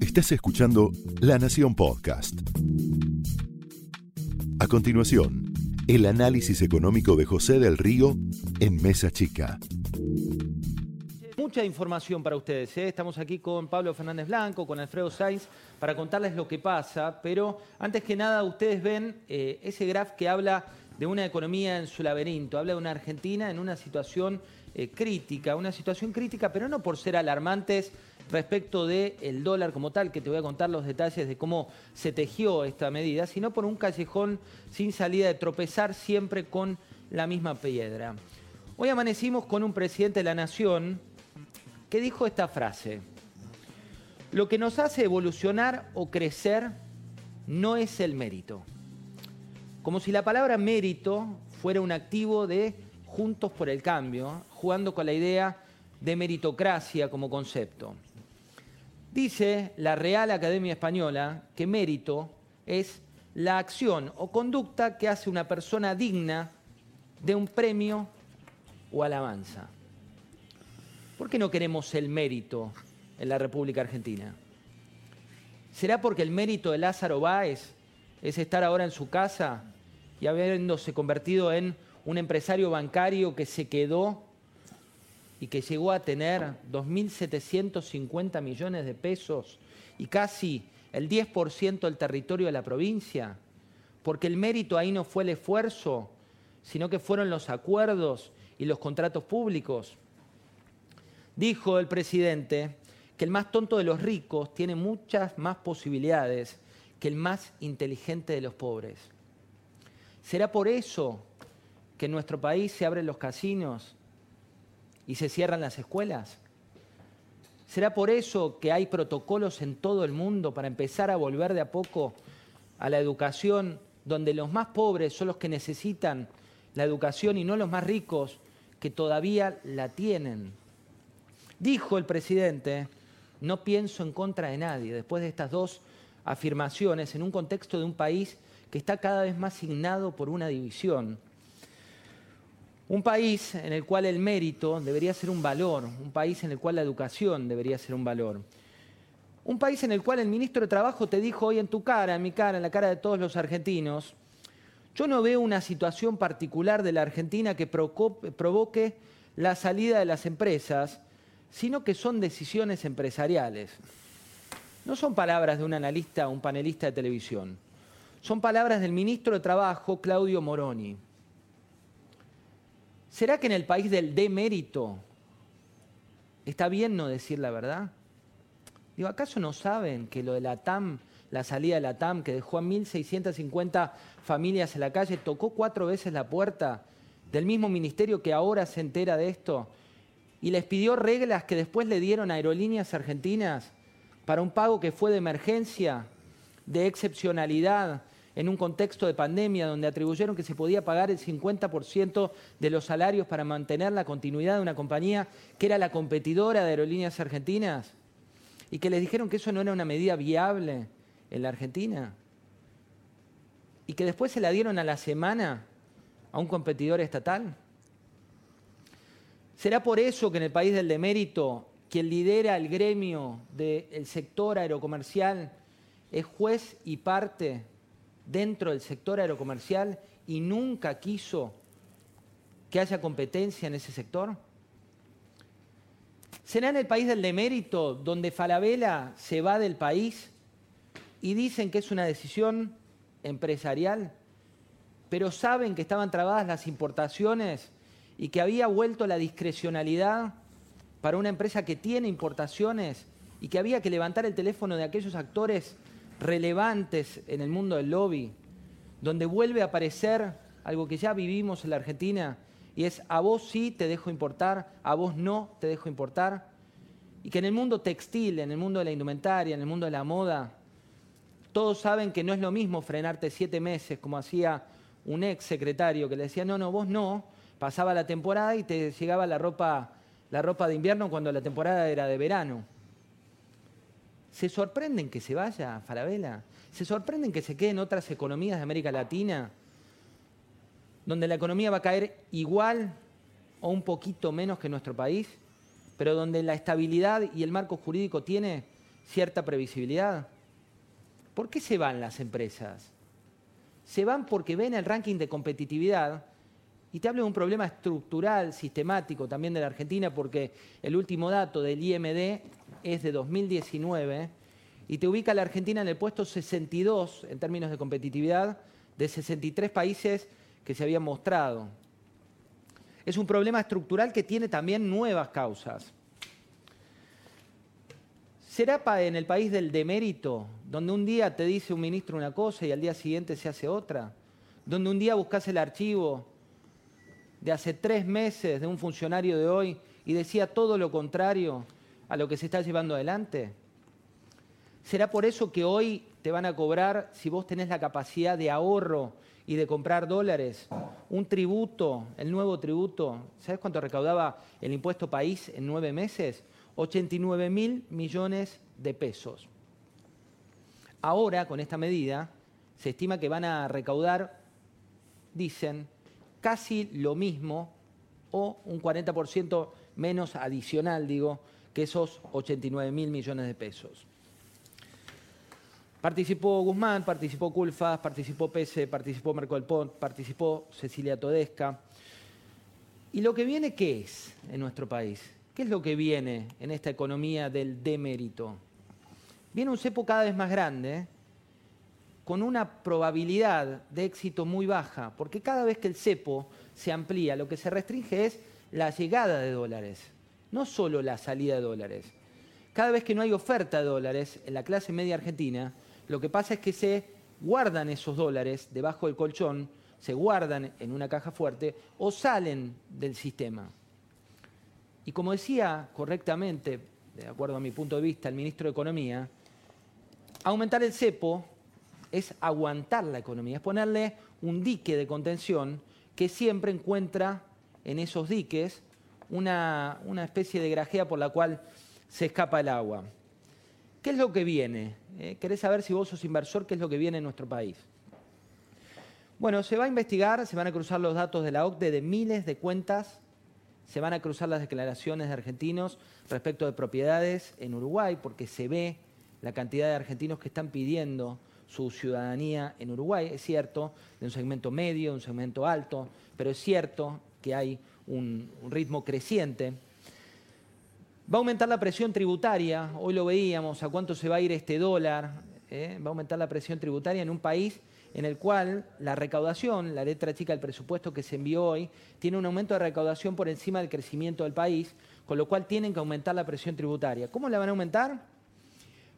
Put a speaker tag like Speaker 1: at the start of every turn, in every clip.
Speaker 1: Estás escuchando La Nación Podcast. A continuación, el análisis económico de José del Río en Mesa Chica.
Speaker 2: Mucha información para ustedes. ¿eh? Estamos aquí con Pablo Fernández Blanco, con Alfredo Sainz, para contarles lo que pasa. Pero antes que nada, ustedes ven eh, ese graph que habla de una economía en su laberinto, habla de una Argentina en una situación eh, crítica, una situación crítica, pero no por ser alarmantes respecto del dólar como tal, que te voy a contar los detalles de cómo se tejió esta medida, sino por un callejón sin salida de tropezar siempre con la misma piedra. Hoy amanecimos con un presidente de la Nación que dijo esta frase, lo que nos hace evolucionar o crecer no es el mérito. Como si la palabra mérito fuera un activo de Juntos por el Cambio, jugando con la idea de meritocracia como concepto. Dice la Real Academia Española que mérito es la acción o conducta que hace una persona digna de un premio o alabanza. ¿Por qué no queremos el mérito en la República Argentina? ¿Será porque el mérito de Lázaro Báez es estar ahora en su casa y habiéndose convertido en un empresario bancario que se quedó y que llegó a tener 2.750 millones de pesos y casi el 10% del territorio de la provincia, porque el mérito ahí no fue el esfuerzo, sino que fueron los acuerdos y los contratos públicos. Dijo el presidente que el más tonto de los ricos tiene muchas más posibilidades que el más inteligente de los pobres. ¿Será por eso que en nuestro país se abren los casinos y se cierran las escuelas? ¿Será por eso que hay protocolos en todo el mundo para empezar a volver de a poco a la educación, donde los más pobres son los que necesitan la educación y no los más ricos que todavía la tienen? Dijo el presidente, no pienso en contra de nadie, después de estas dos afirmaciones, en un contexto de un país que está cada vez más signado por una división un país en el cual el mérito debería ser un valor, un país en el cual la educación debería ser un valor. Un país en el cual el ministro de Trabajo te dijo hoy en tu cara, en mi cara, en la cara de todos los argentinos, yo no veo una situación particular de la Argentina que provoque la salida de las empresas, sino que son decisiones empresariales. No son palabras de un analista o un panelista de televisión, son palabras del ministro de Trabajo, Claudio Moroni. ¿Será que en el país del demérito está bien no decir la verdad? Digo, ¿acaso no saben que lo de la TAM, la salida de la TAM, que dejó a 1.650 familias en la calle, tocó cuatro veces la puerta del mismo ministerio que ahora se entera de esto y les pidió reglas que después le dieron a aerolíneas argentinas para un pago que fue de emergencia, de excepcionalidad, en un contexto de pandemia donde atribuyeron que se podía pagar el 50% de los salarios para mantener la continuidad de una compañía que era la competidora de aerolíneas argentinas y que les dijeron que eso no era una medida viable en la Argentina y que después se la dieron a la semana a un competidor estatal. ¿Será por eso que en el país del demérito quien lidera el gremio del sector aerocomercial es juez y parte dentro del sector aerocomercial y nunca quiso que haya competencia en ese sector? ¿Será en el país del demérito donde Falabella se va del país y dicen que es una decisión empresarial, pero saben que estaban trabadas las importaciones y que había vuelto la discrecionalidad para una empresa que tiene importaciones y que había que levantar el teléfono de aquellos actores relevantes en el mundo del lobby, donde vuelve a aparecer algo que ya vivimos en la Argentina, y es a vos sí te dejo importar, a vos no te dejo importar, y que en el mundo textil, en el mundo de la indumentaria, en el mundo de la moda, todos saben que no es lo mismo frenarte siete meses como hacía un ex secretario que le decía, no, no, vos no, pasaba la temporada y te llegaba la ropa, la ropa de invierno cuando la temporada era de verano. ¿Se sorprenden que se vaya a Falabella? ¿Se sorprenden que se quede en otras economías de América Latina? Donde la economía va a caer igual o un poquito menos que nuestro país, pero donde la estabilidad y el marco jurídico tiene cierta previsibilidad? ¿Por qué se van las empresas? Se van porque ven el ranking de competitividad y te hablo de un problema estructural, sistemático también de la Argentina, porque el último dato del IMD es de 2019 y te ubica a la Argentina en el puesto 62 en términos de competitividad de 63 países que se habían mostrado. Es un problema estructural que tiene también nuevas causas. ¿Será en el país del demérito, donde un día te dice un ministro una cosa y al día siguiente se hace otra? Donde un día buscas el archivo de hace tres meses de un funcionario de hoy y decía todo lo contrario a lo que se está llevando adelante? ¿Será por eso que hoy te van a cobrar, si vos tenés la capacidad de ahorro y de comprar dólares, un tributo, el nuevo tributo? ¿Sabes cuánto recaudaba el impuesto país en nueve meses? 89 mil millones de pesos. Ahora, con esta medida, se estima que van a recaudar, dicen, casi lo mismo o un 40% menos adicional, digo, que esos 89 mil millones de pesos. Participó Guzmán, participó Culfas, participó Pese, participó Marco del Pont, participó Cecilia Todesca. ¿Y lo que viene qué es en nuestro país? ¿Qué es lo que viene en esta economía del demérito? Viene un cepo cada vez más grande, con una probabilidad de éxito muy baja, porque cada vez que el cepo se amplía, lo que se restringe es la llegada de dólares, no solo la salida de dólares. Cada vez que no hay oferta de dólares en la clase media argentina, lo que pasa es que se guardan esos dólares debajo del colchón, se guardan en una caja fuerte o salen del sistema. Y como decía correctamente, de acuerdo a mi punto de vista, el ministro de Economía, aumentar el cepo es aguantar la economía, es ponerle un dique de contención que siempre encuentra en esos diques una, especie de grajea por la cual se escapa el agua. ¿Qué es lo que viene? Eh, ¿Querés saber si vos sos inversor qué es lo que viene en nuestro país? Bueno, se va a investigar, se van a cruzar los datos de la OCDE de miles de cuentas se van a cruzar las declaraciones de argentinos respecto de propiedades en Uruguay, porque se ve la cantidad de argentinos que están pidiendo su ciudadanía en Uruguay. Es cierto, de un segmento medio, de un segmento alto, pero es cierto que hay un, ritmo creciente. Va a aumentar la presión tributaria, hoy lo veíamos, a cuánto se va a ir este dólar, ¿eh? va a aumentar la presión tributaria en un país en el cual la recaudación, la letra chica del presupuesto que se envió hoy, tiene un aumento de recaudación por encima del crecimiento del país, con lo cual tienen que aumentar la presión tributaria. ¿Cómo la van a aumentar?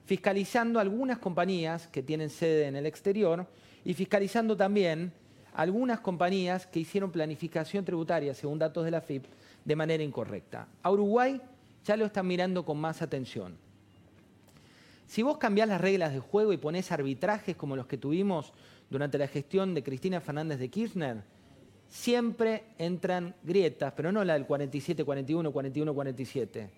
Speaker 2: Fiscalizando algunas compañías que tienen sede en el exterior y fiscalizando también algunas compañías que hicieron planificación tributaria, según datos de la FIP, de manera incorrecta. A Uruguay ya lo están mirando con más atención. Si vos cambiás las reglas de juego y ponés arbitrajes como los que tuvimos durante la gestión de Cristina Fernández de Kirchner, siempre entran grietas, pero no la del 47-41, 41-47.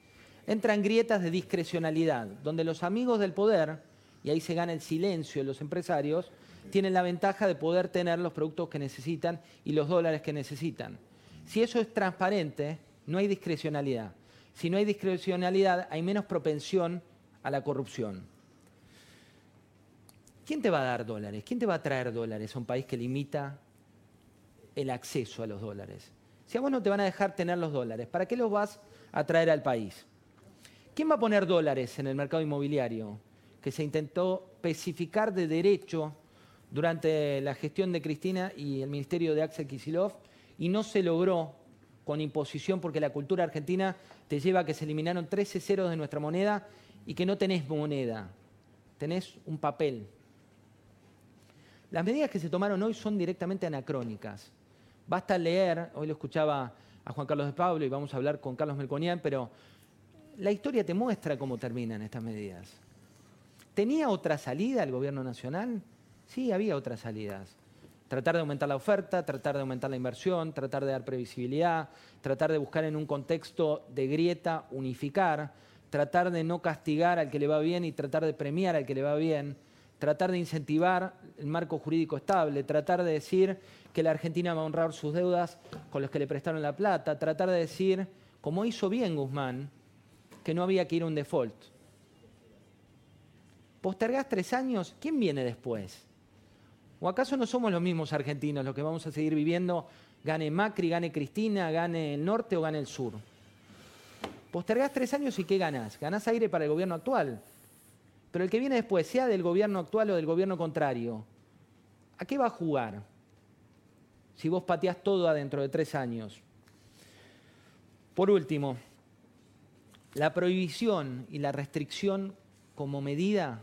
Speaker 2: Entran grietas de discrecionalidad, donde los amigos del poder, y ahí se gana el silencio de los empresarios, tienen la ventaja de poder tener los productos que necesitan y los dólares que necesitan. Si eso es transparente, no hay discrecionalidad. Si no hay discrecionalidad, hay menos propensión a la corrupción. ¿Quién te va a dar dólares? ¿Quién te va a traer dólares a un país que limita el acceso a los dólares? Si a vos no te van a dejar tener los dólares, ¿para qué los vas a traer al país? ¿Quién va a poner dólares en el mercado inmobiliario? Que se intentó especificar de derecho durante la gestión de Cristina y el ministerio de Axel Kisilov y no se logró con imposición porque la cultura argentina te lleva a que se eliminaron 13 ceros de nuestra moneda y que no tenés moneda, tenés un papel, las medidas que se tomaron hoy son directamente anacrónicas. Basta leer, hoy lo escuchaba a Juan Carlos de Pablo y vamos a hablar con Carlos Melconian, pero la historia te muestra cómo terminan estas medidas. ¿Tenía otra salida el gobierno nacional? Sí, había otras salidas. Tratar de aumentar la oferta, tratar de aumentar la inversión, tratar de dar previsibilidad, tratar de buscar en un contexto de grieta unificar, tratar de no castigar al que le va bien y tratar de premiar al que le va bien tratar de incentivar el marco jurídico estable, tratar de decir que la Argentina va a honrar sus deudas con los que le prestaron la plata, tratar de decir, como hizo bien Guzmán, que no había que ir a un default. postergás tres años, ¿quién viene después? ¿O acaso no somos los mismos argentinos los que vamos a seguir viviendo, gane Macri, gane Cristina, gane el norte o gane el sur? Postergás tres años y ¿qué ganás? Ganás aire para el gobierno actual. Pero el que viene después, sea del gobierno actual o del gobierno contrario, ¿a qué va a jugar? Si vos pateás todo adentro de tres años. Por último, la prohibición y la restricción como medida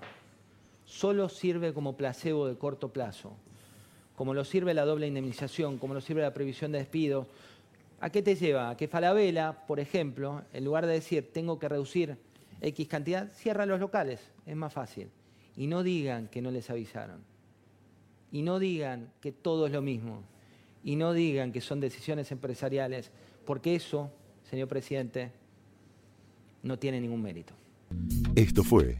Speaker 2: solo sirve como placebo de corto plazo, como lo sirve la doble indemnización, como lo sirve la prohibición de despido. ¿A qué te lleva? A que Falabella, por ejemplo, en lugar de decir tengo que reducir X cantidad, cierra los locales, es más fácil. Y no digan que no les avisaron. Y no digan que todo es lo mismo. Y no digan que son decisiones empresariales, porque eso, señor presidente, no tiene ningún mérito.
Speaker 1: Esto fue